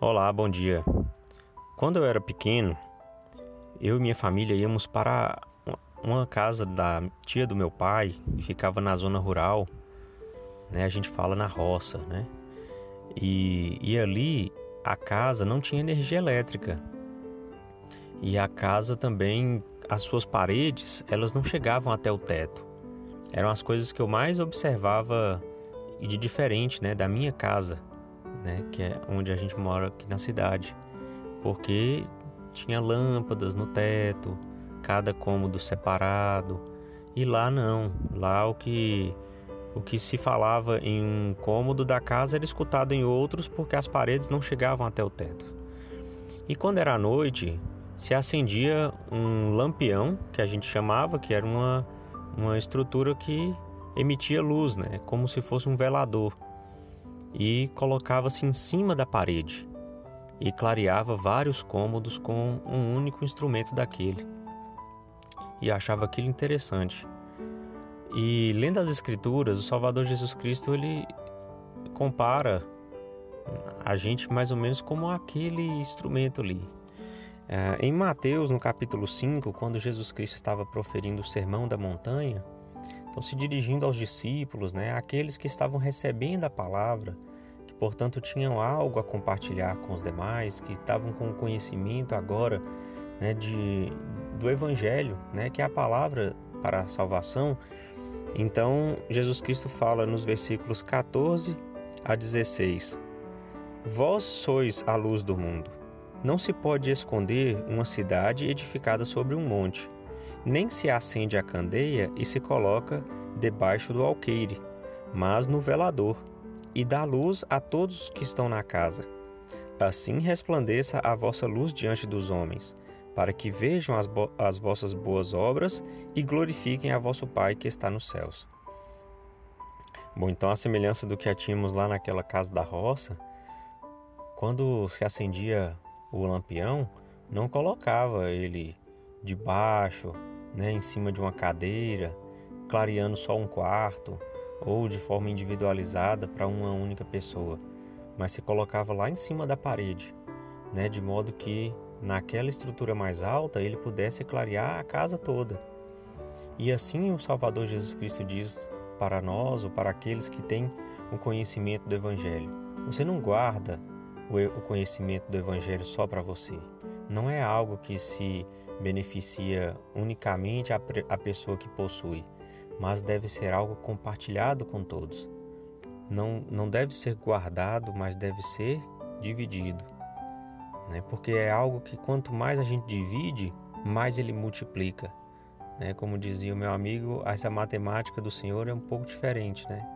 Olá, bom dia. Quando eu era pequeno, eu e minha família íamos para uma casa da tia do meu pai, que ficava na zona rural, né? A gente fala na roça, né? E, e ali a casa não tinha energia elétrica. E a casa também, as suas paredes, elas não chegavam até o teto. Eram as coisas que eu mais observava e de diferente, né, da minha casa, né, que é onde a gente mora aqui na cidade, porque tinha lâmpadas no teto, cada cômodo separado, e lá não, lá o que o que se falava em um cômodo da casa era escutado em outros porque as paredes não chegavam até o teto. E quando era noite, se acendia um lampião, que a gente chamava, que era uma, uma estrutura que emitia luz, né, como se fosse um velador e colocava-se em cima da parede e clareava vários cômodos com um único instrumento daquele. E achava aquilo interessante. E lendo as escrituras, o Salvador Jesus Cristo ele compara a gente mais ou menos como aquele instrumento ali. É, em Mateus, no capítulo 5, quando Jesus Cristo estava proferindo o sermão da montanha, então, se dirigindo aos discípulos, né, aqueles que estavam recebendo a palavra, que portanto tinham algo a compartilhar com os demais, que estavam com conhecimento agora né, de, do Evangelho, né, que é a palavra para a salvação. Então, Jesus Cristo fala nos versículos 14 a 16: Vós sois a luz do mundo. Não se pode esconder uma cidade edificada sobre um monte nem se acende a candeia e se coloca debaixo do alqueire, mas no velador, e dá luz a todos que estão na casa. Assim resplandeça a vossa luz diante dos homens, para que vejam as, as vossas boas obras e glorifiquem a vosso Pai que está nos céus. Bom, então a semelhança do que tínhamos lá naquela casa da roça, quando se acendia o lampião, não colocava ele debaixo né, em cima de uma cadeira, clareando só um quarto ou de forma individualizada para uma única pessoa, mas se colocava lá em cima da parede, né, de modo que naquela estrutura mais alta ele pudesse clarear a casa toda. E assim o Salvador Jesus Cristo diz para nós ou para aqueles que têm o conhecimento do Evangelho: você não guarda o conhecimento do Evangelho só para você. Não é algo que se beneficia unicamente a, a pessoa que possui, mas deve ser algo compartilhado com todos. Não, não deve ser guardado, mas deve ser dividido. Né? Porque é algo que quanto mais a gente divide, mais ele multiplica. Né? Como dizia o meu amigo, essa matemática do Senhor é um pouco diferente. Né?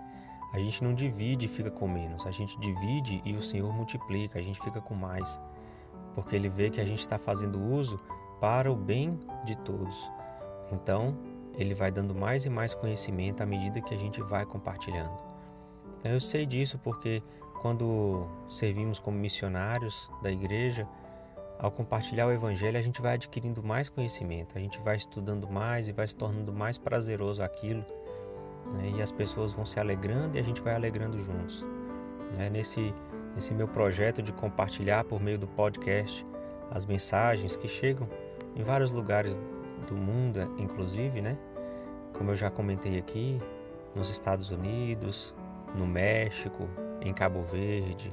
A gente não divide e fica com menos, a gente divide e o Senhor multiplica, a gente fica com mais. Porque ele vê que a gente está fazendo uso para o bem de todos. Então, ele vai dando mais e mais conhecimento à medida que a gente vai compartilhando. Então, eu sei disso porque quando servimos como missionários da igreja, ao compartilhar o evangelho, a gente vai adquirindo mais conhecimento, a gente vai estudando mais e vai se tornando mais prazeroso aquilo. Né? E as pessoas vão se alegrando e a gente vai alegrando juntos. Né? Nesse, nesse meu projeto de compartilhar por meio do podcast as mensagens que chegam em vários lugares do mundo, inclusive, né? Como eu já comentei aqui, nos Estados Unidos, no México, em Cabo Verde,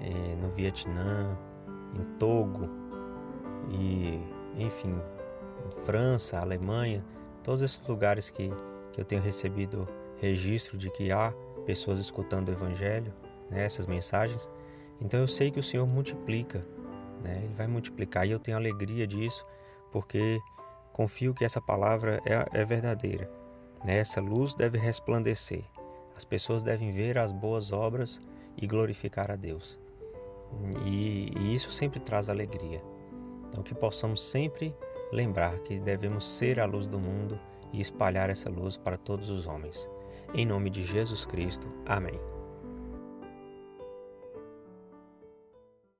eh, no Vietnã, em Togo e, enfim, França, Alemanha, todos esses lugares que, que eu tenho recebido registro de que há pessoas escutando o Evangelho, né, essas mensagens. Então eu sei que o Senhor multiplica, né, Ele vai multiplicar e eu tenho alegria disso porque confio que essa palavra é, é verdadeira. Né? Essa luz deve resplandecer. As pessoas devem ver as boas obras e glorificar a Deus. E, e isso sempre traz alegria. Então, que possamos sempre lembrar que devemos ser a luz do mundo e espalhar essa luz para todos os homens. Em nome de Jesus Cristo. Amém.